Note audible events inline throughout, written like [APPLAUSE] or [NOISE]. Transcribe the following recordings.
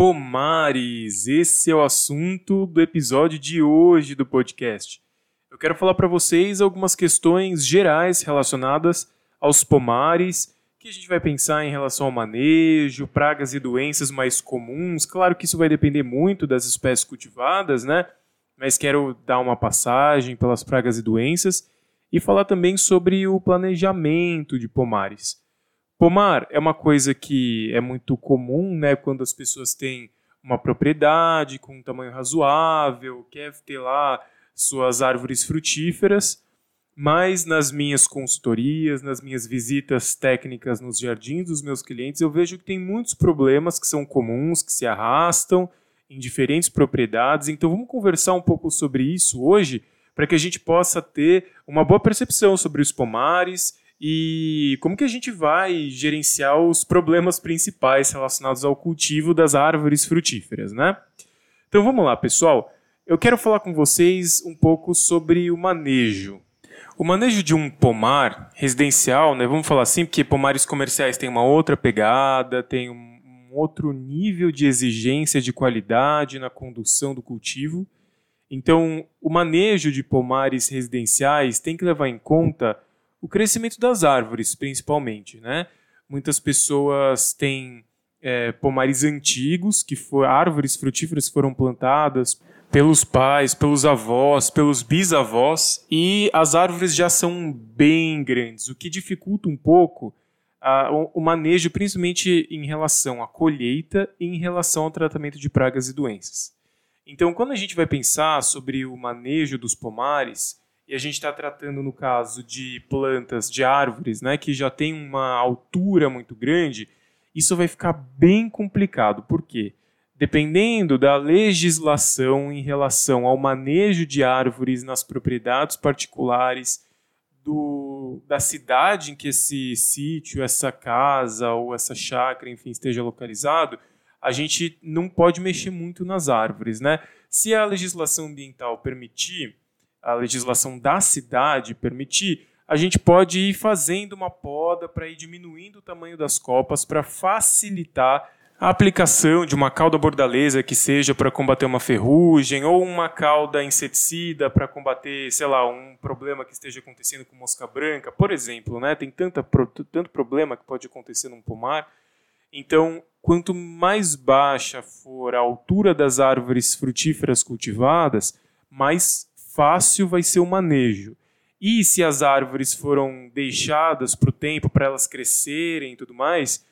Pomares. Esse é o assunto do episódio de hoje do podcast. Eu quero falar para vocês algumas questões gerais relacionadas aos pomares, que a gente vai pensar em relação ao manejo, pragas e doenças mais comuns. Claro que isso vai depender muito das espécies cultivadas, né? Mas quero dar uma passagem pelas pragas e doenças e falar também sobre o planejamento de pomares. Pomar é uma coisa que é muito comum, né, quando as pessoas têm uma propriedade com um tamanho razoável, quer ter lá suas árvores frutíferas, mas nas minhas consultorias, nas minhas visitas técnicas nos jardins dos meus clientes, eu vejo que tem muitos problemas que são comuns, que se arrastam em diferentes propriedades. Então vamos conversar um pouco sobre isso hoje, para que a gente possa ter uma boa percepção sobre os pomares e como que a gente vai gerenciar os problemas principais relacionados ao cultivo das árvores frutíferas, né? Então vamos lá, pessoal. Eu quero falar com vocês um pouco sobre o manejo. O manejo de um pomar residencial, né, vamos falar assim, porque pomares comerciais têm uma outra pegada, tem um outro nível de exigência de qualidade na condução do cultivo. Então, o manejo de pomares residenciais tem que levar em conta o crescimento das árvores, principalmente, né? Muitas pessoas têm é, pomares antigos, que for, árvores frutíferas foram plantadas pelos pais, pelos avós, pelos bisavós, e as árvores já são bem grandes, o que dificulta um pouco a, o, o manejo, principalmente em relação à colheita e em relação ao tratamento de pragas e doenças. Então, quando a gente vai pensar sobre o manejo dos pomares, e a gente está tratando no caso de plantas, de árvores, né, que já tem uma altura muito grande, isso vai ficar bem complicado. Por quê? Dependendo da legislação em relação ao manejo de árvores nas propriedades particulares do, da cidade em que esse sítio, essa casa ou essa chácara, enfim, esteja localizado, a gente não pode mexer muito nas árvores, né? Se a legislação ambiental permitir, a legislação da cidade permitir, a gente pode ir fazendo uma poda para ir diminuindo o tamanho das copas para facilitar a aplicação de uma cauda bordaleza que seja para combater uma ferrugem ou uma cauda inseticida para combater, sei lá, um problema que esteja acontecendo com mosca branca, por exemplo, né? Tem tanta, tanto problema que pode acontecer num pomar. Então, quanto mais baixa for a altura das árvores frutíferas cultivadas, mais fácil vai ser o manejo. E se as árvores foram deixadas para o tempo, para elas crescerem e tudo mais,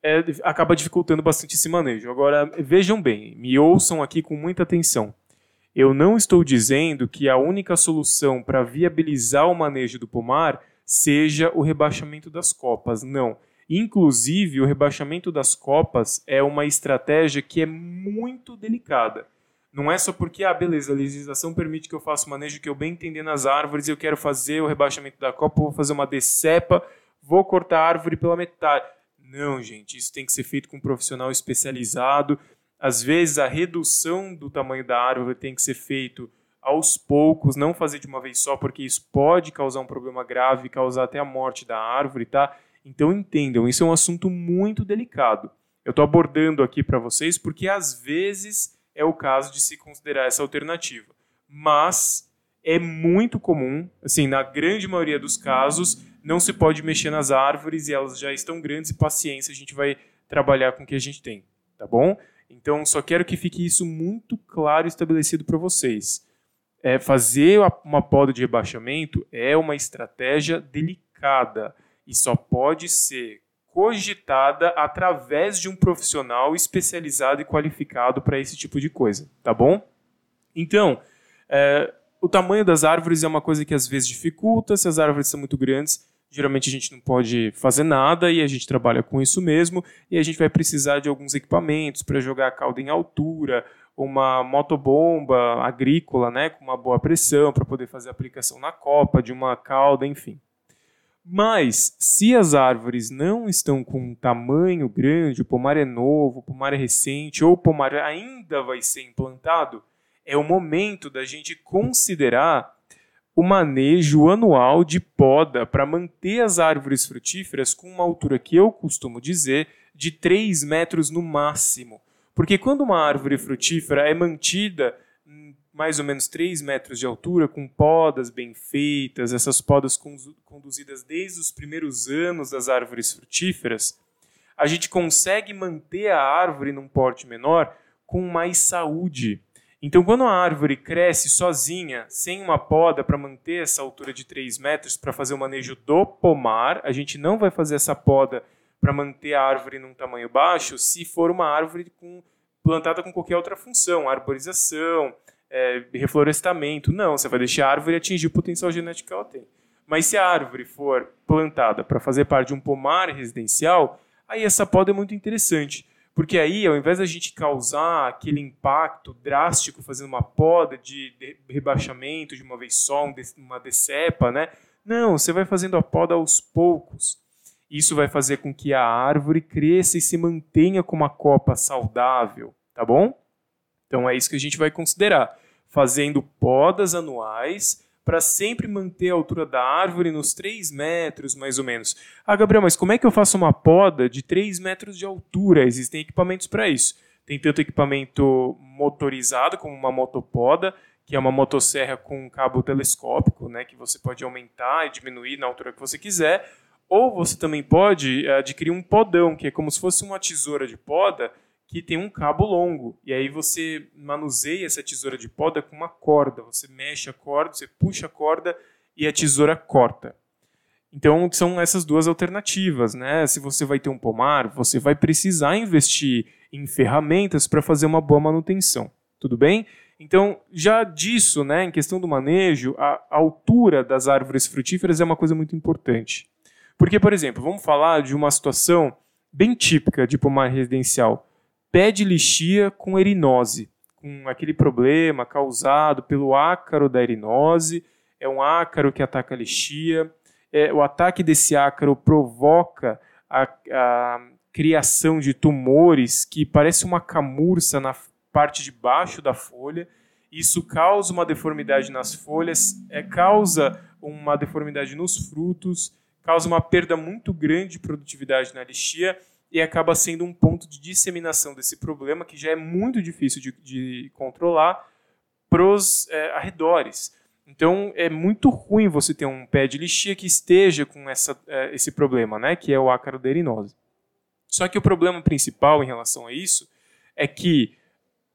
é, acaba dificultando bastante esse manejo. Agora, vejam bem, me ouçam aqui com muita atenção. Eu não estou dizendo que a única solução para viabilizar o manejo do pomar seja o rebaixamento das copas. Não. Inclusive, o rebaixamento das copas é uma estratégia que é muito delicada. Não é só porque, ah, beleza, a legislação permite que eu faça o manejo que eu bem entender nas árvores eu quero fazer o rebaixamento da copa, vou fazer uma decepa, vou cortar a árvore pela metade. Não, gente, isso tem que ser feito com um profissional especializado. Às vezes, a redução do tamanho da árvore tem que ser feito aos poucos, não fazer de uma vez só, porque isso pode causar um problema grave, causar até a morte da árvore, tá? Então entendam, isso é um assunto muito delicado. Eu estou abordando aqui para vocês porque às vezes é o caso de se considerar essa alternativa. Mas é muito comum, assim, na grande maioria dos casos, não se pode mexer nas árvores e elas já estão grandes e paciência, a gente vai trabalhar com o que a gente tem, tá bom? Então, só quero que fique isso muito claro e estabelecido para vocês. É, fazer uma poda de rebaixamento é uma estratégia delicada e só pode ser cogitada através de um profissional especializado e qualificado para esse tipo de coisa, tá bom? Então, é, o tamanho das árvores é uma coisa que às vezes dificulta, se as árvores são muito grandes, geralmente a gente não pode fazer nada e a gente trabalha com isso mesmo, e a gente vai precisar de alguns equipamentos para jogar a cauda em altura, uma motobomba agrícola, né, com uma boa pressão para poder fazer a aplicação na copa de uma cauda, enfim. Mas, se as árvores não estão com um tamanho grande, o pomar é novo, o pomar é recente, ou o pomar ainda vai ser implantado, é o momento da gente considerar o manejo anual de poda para manter as árvores frutíferas com uma altura que eu costumo dizer de 3 metros no máximo. Porque quando uma árvore frutífera é mantida mais ou menos 3 metros de altura, com podas bem feitas, essas podas conduzidas desde os primeiros anos das árvores frutíferas, a gente consegue manter a árvore num porte menor com mais saúde. Então, quando a árvore cresce sozinha, sem uma poda para manter essa altura de 3 metros para fazer o manejo do pomar, a gente não vai fazer essa poda para manter a árvore num tamanho baixo se for uma árvore com, plantada com qualquer outra função, arborização, é, reflorestamento. Não, você vai deixar a árvore atingir o potencial genético que ela tem. Mas se a árvore for plantada para fazer parte de um pomar residencial, aí essa poda é muito interessante. Porque aí, ao invés da gente causar aquele impacto drástico fazendo uma poda de rebaixamento de uma vez só, uma decepa, né? Não, você vai fazendo a poda aos poucos. Isso vai fazer com que a árvore cresça e se mantenha com uma copa saudável, tá bom? Então é isso que a gente vai considerar. Fazendo podas anuais para sempre manter a altura da árvore nos 3 metros, mais ou menos. Ah, Gabriel, mas como é que eu faço uma poda de 3 metros de altura? Existem equipamentos para isso. Tem tanto equipamento motorizado, como uma motopoda, que é uma motosserra com um cabo telescópico, né, que você pode aumentar e diminuir na altura que você quiser. Ou você também pode eh, adquirir um podão, que é como se fosse uma tesoura de poda, que tem um cabo longo. E aí você manuseia essa tesoura de poda com uma corda. Você mexe a corda, você puxa a corda e a tesoura corta. Então são essas duas alternativas, né? Se você vai ter um pomar, você vai precisar investir em ferramentas para fazer uma boa manutenção. Tudo bem? Então, já disso, né, em questão do manejo, a altura das árvores frutíferas é uma coisa muito importante. Porque, por exemplo, vamos falar de uma situação bem típica de pomar residencial pé de lixia com erinose, com aquele problema causado pelo ácaro da erinose. É um ácaro que ataca a lixia. É, o ataque desse ácaro provoca a, a criação de tumores que parece uma camurça na parte de baixo da folha. Isso causa uma deformidade nas folhas, é, causa uma deformidade nos frutos, causa uma perda muito grande de produtividade na lixia e acaba sendo um ponto de disseminação desse problema que já é muito difícil de, de controlar para os é, arredores. Então é muito ruim você ter um pé de lixia que esteja com essa, é, esse problema, né, que é o ácaro da erinose. Só que o problema principal em relação a isso é que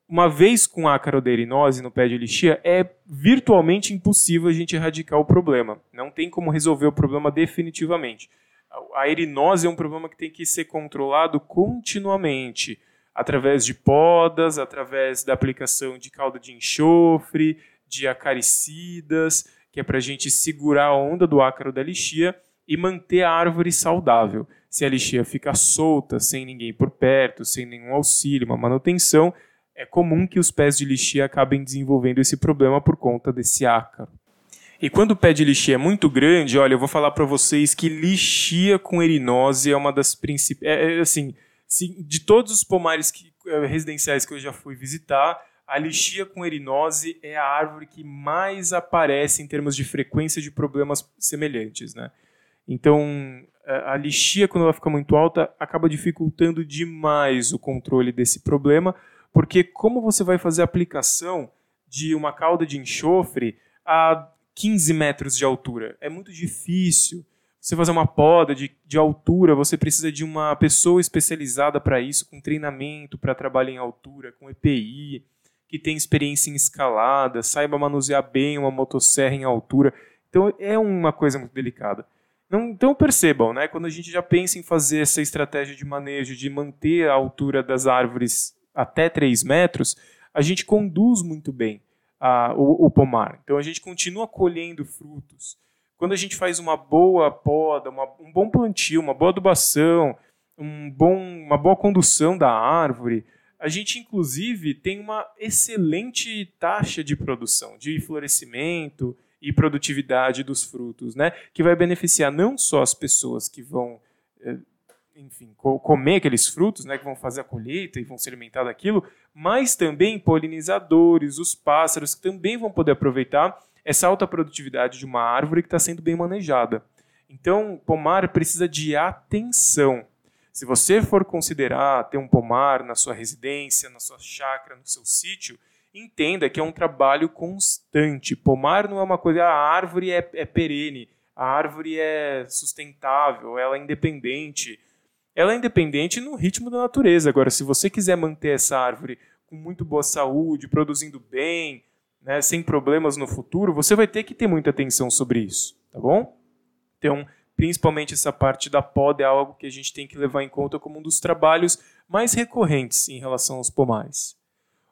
uma vez com ácaro da erinose no pé de lixia, é virtualmente impossível a gente erradicar o problema. Não tem como resolver o problema definitivamente a erinose é um problema que tem que ser controlado continuamente, através de podas, através da aplicação de calda de enxofre, de acaricidas, que é para a gente segurar a onda do ácaro da lixia e manter a árvore saudável. Se a lixia fica solta, sem ninguém por perto, sem nenhum auxílio, uma manutenção, é comum que os pés de lixia acabem desenvolvendo esse problema por conta desse ácaro. E quando o pé de lixia é muito grande, olha, eu vou falar para vocês que lixia com erinose é uma das principais. É, é, assim, se, de todos os pomares que, é, residenciais que eu já fui visitar, a lixia com erinose é a árvore que mais aparece em termos de frequência de problemas semelhantes, né? Então, a lixia, quando ela fica muito alta, acaba dificultando demais o controle desse problema, porque como você vai fazer a aplicação de uma cauda de enxofre a 15 metros de altura. É muito difícil. Você fazer uma poda de, de altura, você precisa de uma pessoa especializada para isso, com treinamento para trabalhar em altura, com EPI, que tem experiência em escalada, saiba manusear bem uma motosserra em altura. Então é uma coisa muito delicada. Não, então percebam, né, quando a gente já pensa em fazer essa estratégia de manejo, de manter a altura das árvores até 3 metros, a gente conduz muito bem a, o, o pomar. Então a gente continua colhendo frutos. Quando a gente faz uma boa poda, uma, um bom plantio, uma boa adubação, um bom, uma boa condução da árvore, a gente inclusive tem uma excelente taxa de produção, de florescimento e produtividade dos frutos, né? Que vai beneficiar não só as pessoas que vão eh, enfim, comer aqueles frutos, né, que vão fazer a colheita e vão se alimentar daquilo, mas também polinizadores, os pássaros, que também vão poder aproveitar essa alta produtividade de uma árvore que está sendo bem manejada. Então, pomar precisa de atenção. Se você for considerar ter um pomar na sua residência, na sua chácara, no seu sítio, entenda que é um trabalho constante. Pomar não é uma coisa, a árvore é, é perene, a árvore é sustentável, ela é independente. Ela é independente no ritmo da natureza. Agora, se você quiser manter essa árvore com muito boa saúde, produzindo bem, né, sem problemas no futuro, você vai ter que ter muita atenção sobre isso, tá bom? Então, principalmente essa parte da poda é algo que a gente tem que levar em conta como um dos trabalhos mais recorrentes em relação aos pomares.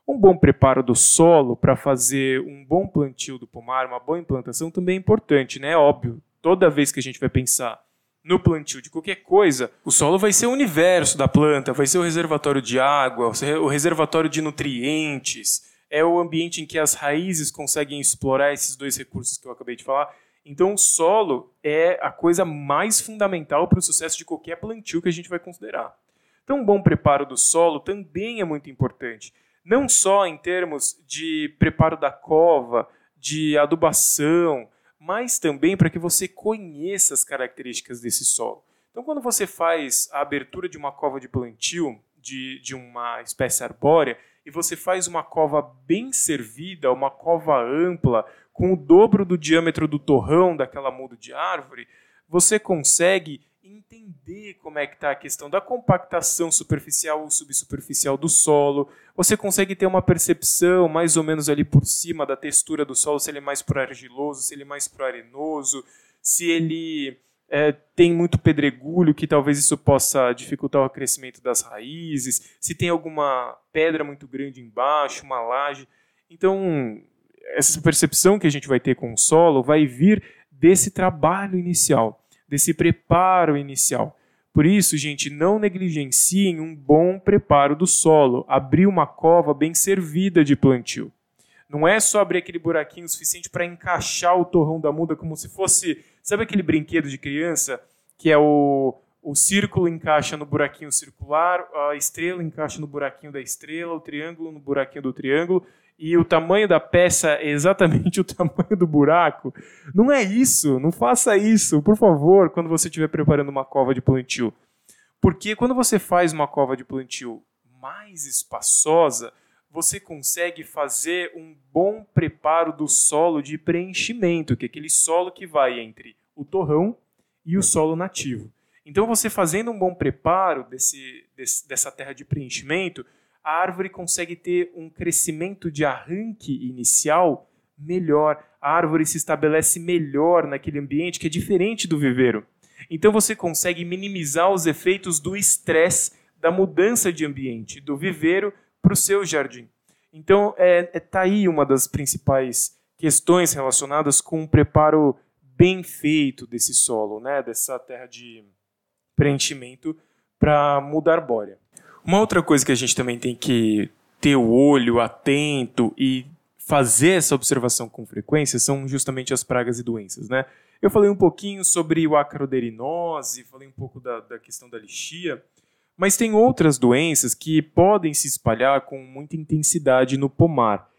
Um bom preparo do solo para fazer um bom plantio do pomar, uma boa implantação também é importante, né? É óbvio, toda vez que a gente vai pensar no plantio de qualquer coisa, o solo vai ser o universo da planta, vai ser o reservatório de água, o reservatório de nutrientes, é o ambiente em que as raízes conseguem explorar esses dois recursos que eu acabei de falar. Então, o solo é a coisa mais fundamental para o sucesso de qualquer plantio que a gente vai considerar. Então, um bom preparo do solo também é muito importante não só em termos de preparo da cova, de adubação, mas também para que você conheça as características desse solo. Então, quando você faz a abertura de uma cova de plantio de, de uma espécie arbórea e você faz uma cova bem servida, uma cova ampla, com o dobro do diâmetro do torrão daquela muda de árvore, você consegue entender como é que está a questão da compactação superficial ou subsuperficial do solo. Você consegue ter uma percepção mais ou menos ali por cima da textura do solo, se ele é mais pro argiloso, se ele é mais pro arenoso, se ele é, tem muito pedregulho, que talvez isso possa dificultar o crescimento das raízes, se tem alguma pedra muito grande embaixo, uma laje. Então, essa percepção que a gente vai ter com o solo vai vir desse trabalho inicial desse preparo inicial. Por isso, gente, não negligenciem um bom preparo do solo, abrir uma cova bem servida de plantio. Não é só abrir aquele buraquinho suficiente para encaixar o torrão da muda como se fosse, sabe aquele brinquedo de criança que é o o círculo encaixa no buraquinho circular, a estrela encaixa no buraquinho da estrela, o triângulo no buraquinho do triângulo, e o tamanho da peça é exatamente [LAUGHS] o tamanho do buraco. Não é isso, não faça isso, por favor, quando você estiver preparando uma cova de plantio. Porque quando você faz uma cova de plantio mais espaçosa, você consegue fazer um bom preparo do solo de preenchimento, que é aquele solo que vai entre o torrão e o solo nativo. Então, você fazendo um bom preparo desse, desse, dessa terra de preenchimento, a árvore consegue ter um crescimento de arranque inicial melhor. A árvore se estabelece melhor naquele ambiente que é diferente do viveiro. Então, você consegue minimizar os efeitos do estresse da mudança de ambiente, do viveiro para o seu jardim. Então, é, é tá aí uma das principais questões relacionadas com um preparo bem feito desse solo, né, dessa terra de preenchimento para mudar arbórea. Uma outra coisa que a gente também tem que ter o olho atento e fazer essa observação com frequência são justamente as pragas e doenças, né? Eu falei um pouquinho sobre o acroderinose, falei um pouco da, da questão da lixia, mas tem outras doenças que podem se espalhar com muita intensidade no pomar.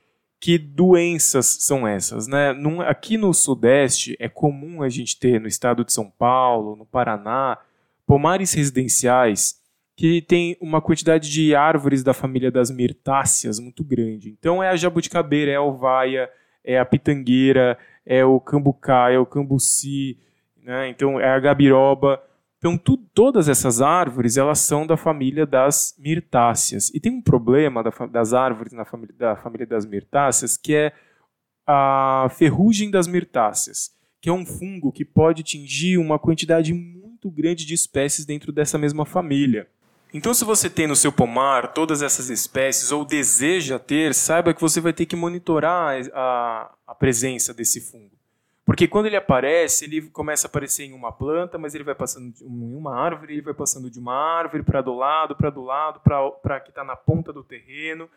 Que doenças são essas? Né? Num, aqui no Sudeste é comum a gente ter no estado de São Paulo, no Paraná, pomares residenciais que tem uma quantidade de árvores da família das mirtáceas muito grande. Então é a jabuticabeira, é a alvaia, é a pitangueira, é o cambucá, é o cambuci, né? então é a gabiroba. Então tu, todas essas árvores elas são da família das mirtáceas. E tem um problema da, das árvores na família, da família das mirtáceas que é a ferrugem das mirtáceas, que é um fungo que pode atingir uma quantidade muito grande de espécies dentro dessa mesma família. Então, se você tem no seu pomar todas essas espécies ou deseja ter, saiba que você vai ter que monitorar a, a presença desse fungo. Porque quando ele aparece, ele começa a aparecer em uma planta, mas ele vai passando em uma árvore, ele vai passando de uma árvore para do lado, para do lado, para que está na ponta do terreno,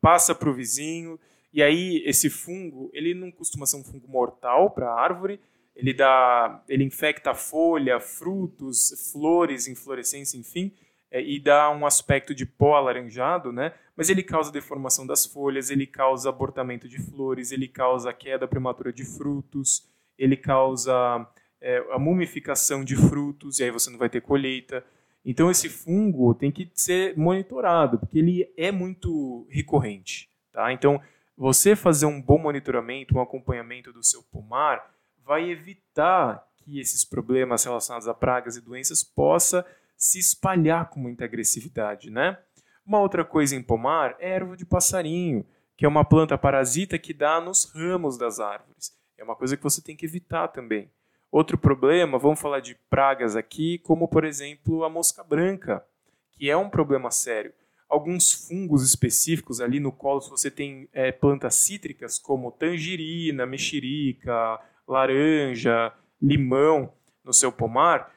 passa para o vizinho. E aí esse fungo, ele não costuma ser um fungo mortal para a árvore, ele dá, ele infecta folha, frutos, flores, inflorescência, enfim é, e dá um aspecto de pó alaranjado, né? Mas ele causa deformação das folhas, ele causa abortamento de flores, ele causa queda prematura de frutos, ele causa é, a mumificação de frutos, e aí você não vai ter colheita. Então esse fungo tem que ser monitorado, porque ele é muito recorrente. Tá? Então, você fazer um bom monitoramento, um acompanhamento do seu pomar, vai evitar que esses problemas relacionados a pragas e doenças possa se espalhar com muita agressividade, né? Uma outra coisa em pomar é erva de passarinho, que é uma planta parasita que dá nos ramos das árvores. É uma coisa que você tem que evitar também. Outro problema, vamos falar de pragas aqui, como por exemplo a mosca branca, que é um problema sério. Alguns fungos específicos ali no colo, se você tem é, plantas cítricas como tangerina, mexerica, laranja, limão no seu pomar,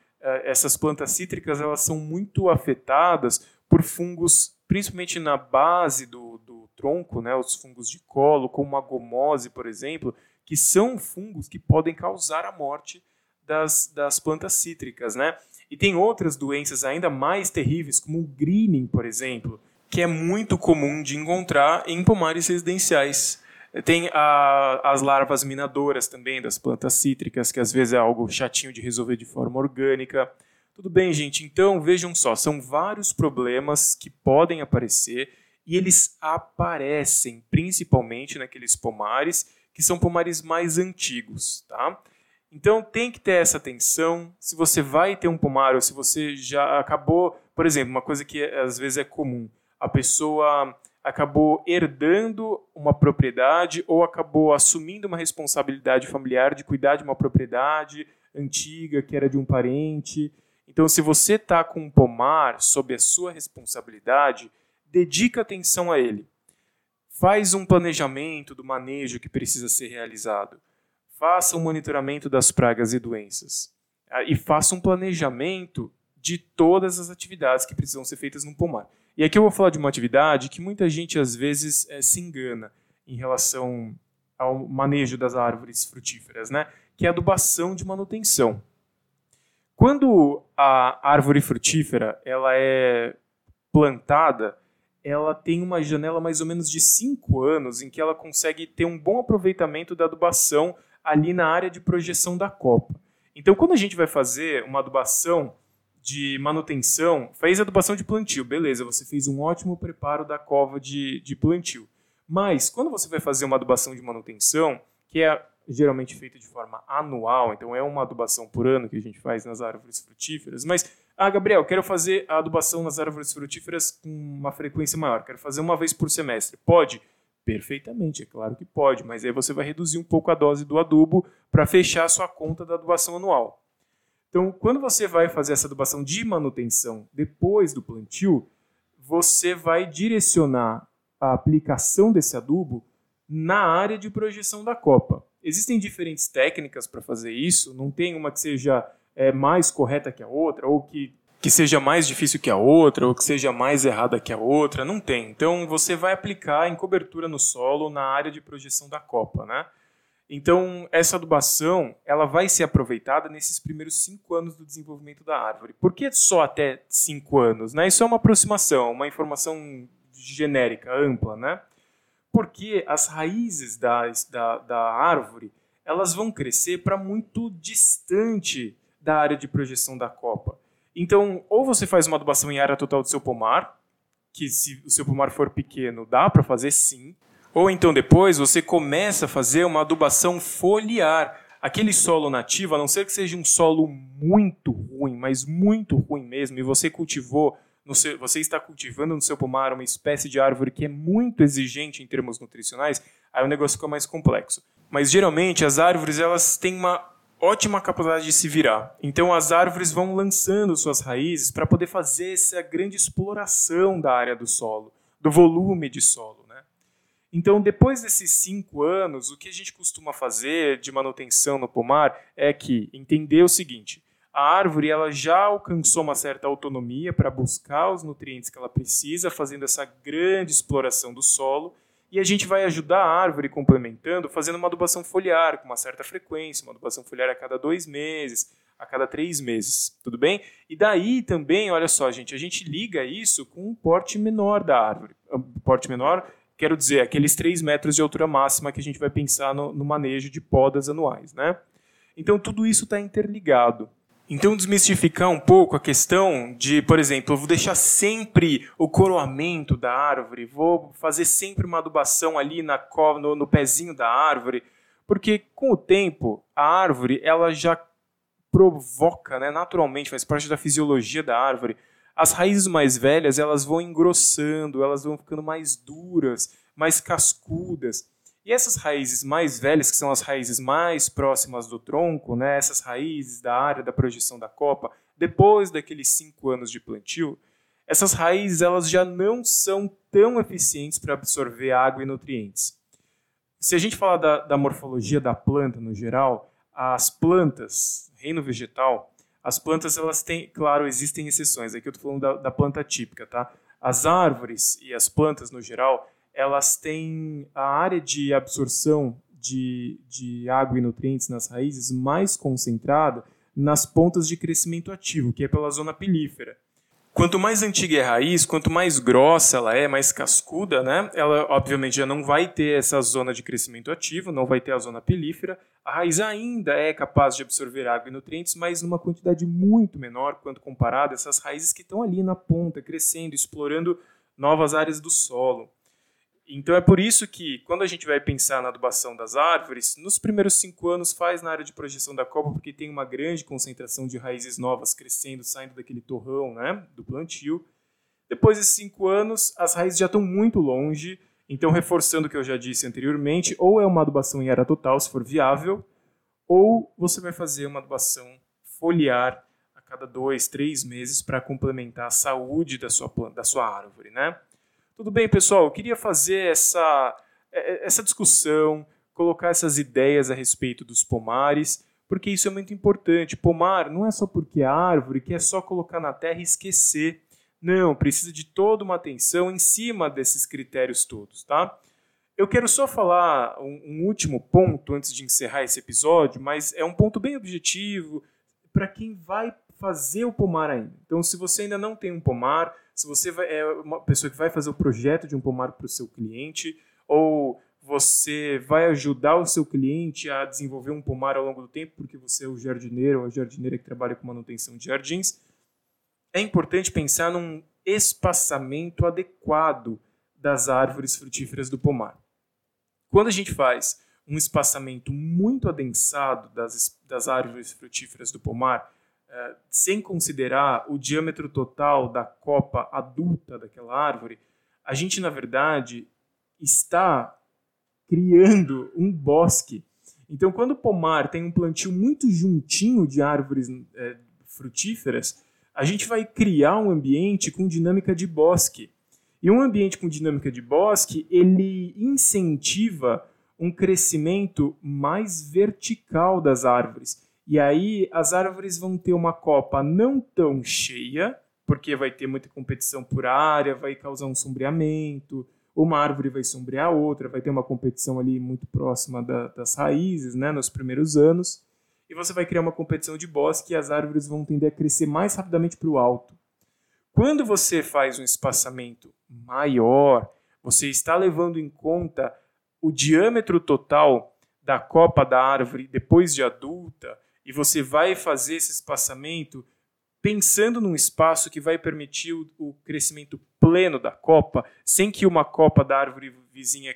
essas plantas cítricas elas são muito afetadas por fungos, principalmente na base do, do tronco, né, os fungos de colo, como a gomose, por exemplo, que são fungos que podem causar a morte das, das plantas cítricas, né? E tem outras doenças ainda mais terríveis, como o greening, por exemplo, que é muito comum de encontrar em pomares residenciais. Tem a, as larvas minadoras também das plantas cítricas, que às vezes é algo chatinho de resolver de forma orgânica. Tudo bem, gente? Então vejam só, são vários problemas que podem aparecer e eles aparecem principalmente naqueles pomares que são pomares mais antigos, tá? Então tem que ter essa atenção. Se você vai ter um pomar ou se você já acabou, por exemplo, uma coisa que às vezes é comum, a pessoa acabou herdando uma propriedade ou acabou assumindo uma responsabilidade familiar de cuidar de uma propriedade antiga que era de um parente. Então, se você está com um pomar sob a sua responsabilidade, dedica atenção a ele. Faz um planejamento do manejo que precisa ser realizado. Faça um monitoramento das pragas e doenças. Ah, e faça um planejamento de todas as atividades que precisam ser feitas no pomar. E aqui eu vou falar de uma atividade que muita gente às vezes é, se engana em relação ao manejo das árvores frutíferas, né? que é a adubação de manutenção. Quando a árvore frutífera ela é plantada, ela tem uma janela mais ou menos de 5 anos em que ela consegue ter um bom aproveitamento da adubação ali na área de projeção da copa. Então, quando a gente vai fazer uma adubação de manutenção, fez adubação de plantio, beleza, você fez um ótimo preparo da cova de, de plantio. Mas, quando você vai fazer uma adubação de manutenção, que é geralmente feita de forma anual, então é uma adubação por ano que a gente faz nas árvores frutíferas, mas ah, Gabriel, quero fazer a adubação nas árvores frutíferas com uma frequência maior. Quero fazer uma vez por semestre. Pode? Perfeitamente, é claro que pode, mas aí você vai reduzir um pouco a dose do adubo para fechar a sua conta da adubação anual. Então, quando você vai fazer essa adubação de manutenção depois do plantio, você vai direcionar a aplicação desse adubo na área de projeção da copa. Existem diferentes técnicas para fazer isso, não tem uma que seja é, mais correta que a outra, ou que, que seja mais difícil que a outra, ou que seja mais errada que a outra. Não tem. Então você vai aplicar em cobertura no solo na área de projeção da copa, né? Então, essa adubação ela vai ser aproveitada nesses primeiros cinco anos do desenvolvimento da árvore. Por que só até cinco anos? Né? Isso é uma aproximação, uma informação genérica, ampla. Né? Porque as raízes da, da, da árvore elas vão crescer para muito distante da área de projeção da copa. Então, ou você faz uma adubação em área total do seu pomar, que se o seu pomar for pequeno, dá para fazer sim. Ou então depois você começa a fazer uma adubação foliar. Aquele solo nativo, a não ser que seja um solo muito ruim, mas muito ruim mesmo, e você cultivou, seu, você está cultivando no seu pomar uma espécie de árvore que é muito exigente em termos nutricionais, aí o negócio fica mais complexo. Mas geralmente as árvores elas têm uma ótima capacidade de se virar. Então as árvores vão lançando suas raízes para poder fazer essa grande exploração da área do solo, do volume de solo. Então, depois desses cinco anos, o que a gente costuma fazer de manutenção no pomar é que entender o seguinte: a árvore ela já alcançou uma certa autonomia para buscar os nutrientes que ela precisa, fazendo essa grande exploração do solo e a gente vai ajudar a árvore complementando, fazendo uma adubação foliar com uma certa frequência, uma adubação foliar a cada dois meses, a cada três meses, tudo bem? E daí também, olha só, gente, a gente liga isso com um porte menor da árvore. Ah, porte menor, quero dizer, aqueles três metros de altura máxima que a gente vai pensar no, no manejo de podas anuais, né? Então tudo isso está interligado. Então, desmistificar um pouco a questão de, por exemplo, eu vou deixar sempre o coroamento da árvore, vou fazer sempre uma adubação ali na no, no pezinho da árvore, porque com o tempo a árvore ela já provoca, né, naturalmente, faz parte da fisiologia da árvore. As raízes mais velhas elas vão engrossando, elas vão ficando mais duras, mais cascudas. E essas raízes mais velhas, que são as raízes mais próximas do tronco, né, essas raízes da área da projeção da copa, depois daqueles cinco anos de plantio, essas raízes elas já não são tão eficientes para absorver água e nutrientes. Se a gente falar da, da morfologia da planta no geral, as plantas, reino vegetal, as plantas elas têm, claro, existem exceções. Aqui eu estou falando da, da planta típica, tá? As árvores e as plantas no geral, elas têm a área de absorção de, de água e nutrientes nas raízes mais concentrada nas pontas de crescimento ativo, que é pela zona pilífera. Quanto mais antiga é a raiz, quanto mais grossa ela é, mais cascuda, né? Ela obviamente já não vai ter essa zona de crescimento ativo, não vai ter a zona pilífera. A raiz ainda é capaz de absorver água e nutrientes, mas numa quantidade muito menor quanto comparado a essas raízes que estão ali na ponta, crescendo, explorando novas áreas do solo. Então é por isso que, quando a gente vai pensar na adubação das árvores, nos primeiros cinco anos faz na área de projeção da copa, porque tem uma grande concentração de raízes novas crescendo, saindo daquele torrão né, do plantio. Depois desses cinco anos, as raízes já estão muito longe, então reforçando o que eu já disse anteriormente, ou é uma adubação em área total, se for viável, ou você vai fazer uma adubação foliar a cada dois, três meses para complementar a saúde da sua planta, da sua árvore, né? Tudo bem, pessoal? Eu queria fazer essa, é, é, essa discussão, colocar essas ideias a respeito dos pomares, porque isso é muito importante. Pomar não é só porque é árvore, que é só colocar na terra e esquecer. Não, precisa de toda uma atenção em cima desses critérios todos, tá? Eu quero só falar um, um último ponto antes de encerrar esse episódio, mas é um ponto bem objetivo para quem vai fazer o pomar ainda. Então, se você ainda não tem um pomar, se você é uma pessoa que vai fazer o projeto de um pomar para o seu cliente, ou você vai ajudar o seu cliente a desenvolver um pomar ao longo do tempo, porque você é o jardineiro ou a jardineira que trabalha com manutenção de jardins, é importante pensar num espaçamento adequado das árvores frutíferas do pomar. Quando a gente faz um espaçamento muito adensado das, das árvores frutíferas do pomar, sem considerar o diâmetro total da copa adulta daquela árvore, a gente, na verdade, está criando um bosque. Então, quando o pomar tem um plantio muito juntinho de árvores é, frutíferas, a gente vai criar um ambiente com dinâmica de bosque. E um ambiente com dinâmica de bosque, ele incentiva um crescimento mais vertical das árvores. E aí as árvores vão ter uma copa não tão cheia, porque vai ter muita competição por área, vai causar um sombreamento, uma árvore vai sombrear a outra, vai ter uma competição ali muito próxima da, das raízes, né, nos primeiros anos, e você vai criar uma competição de bosque e as árvores vão tender a crescer mais rapidamente para o alto. Quando você faz um espaçamento maior, você está levando em conta o diâmetro total da copa da árvore depois de adulta, e você vai fazer esse espaçamento pensando num espaço que vai permitir o, crescimento pleno da copa, sem que uma copa da árvore vizinha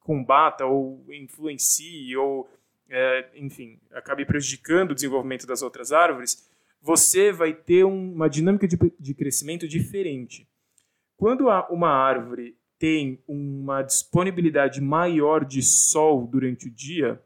combata ou influencie ou, é, enfim, acabe prejudicando o desenvolvimento das outras árvores, você vai ter uma dinâmica de, de crescimento diferente. Quando uma árvore tem uma disponibilidade maior de sol durante o dia,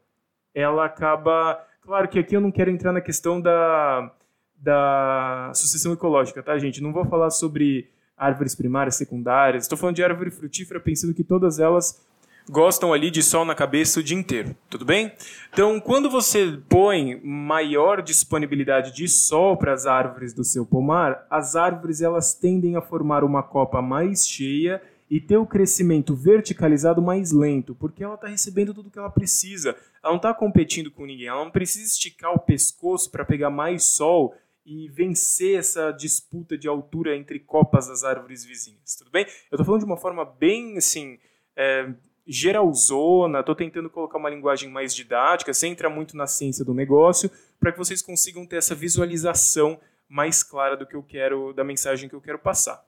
ela acaba Claro que aqui eu não quero entrar na questão da, da sucessão ecológica, tá, gente? Não vou falar sobre árvores primárias, secundárias. Estou falando de árvore frutífera, pensando que todas elas gostam ali de sol na cabeça o dia inteiro, tudo bem? Então, quando você põe maior disponibilidade de sol para as árvores do seu pomar, as árvores elas tendem a formar uma copa mais cheia e ter o crescimento verticalizado mais lento, porque ela está recebendo tudo que ela precisa. Ela não está competindo com ninguém, ela não precisa esticar o pescoço para pegar mais sol e vencer essa disputa de altura entre copas das árvores vizinhas, tudo bem? Eu estou falando de uma forma bem, assim, é, geralzona, estou tentando colocar uma linguagem mais didática, sem entrar muito na ciência do negócio, para que vocês consigam ter essa visualização mais clara do que eu quero, da mensagem que eu quero passar.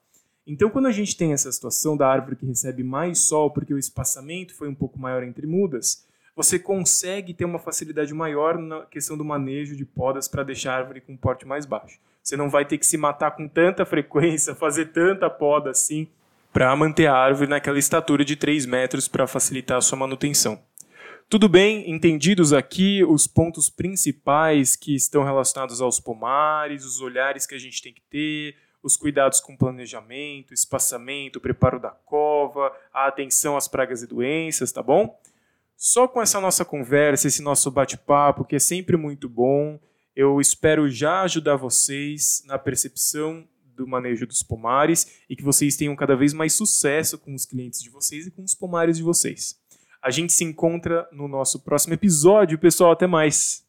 Então, quando a gente tem essa situação da árvore que recebe mais sol porque o espaçamento foi um pouco maior entre mudas, você consegue ter uma facilidade maior na questão do manejo de podas para deixar a árvore com um porte mais baixo. Você não vai ter que se matar com tanta [LAUGHS] frequência, fazer tanta poda assim, para manter a árvore naquela estatura de 3 metros para facilitar a sua manutenção. Tudo bem, entendidos aqui os pontos principais que estão relacionados aos pomares, os olhares que a gente tem que ter, os cuidados com planejamento, espaçamento, preparo da cova, a atenção às pragas e doenças, tá bom? Só com essa nossa conversa, esse nosso bate-papo, que é sempre muito bom, eu espero já ajudar vocês na percepção do manejo dos pomares e que vocês tenham cada vez mais sucesso com os clientes de vocês e com os pomares de vocês. A gente se encontra no nosso próximo episódio, pessoal. Até mais!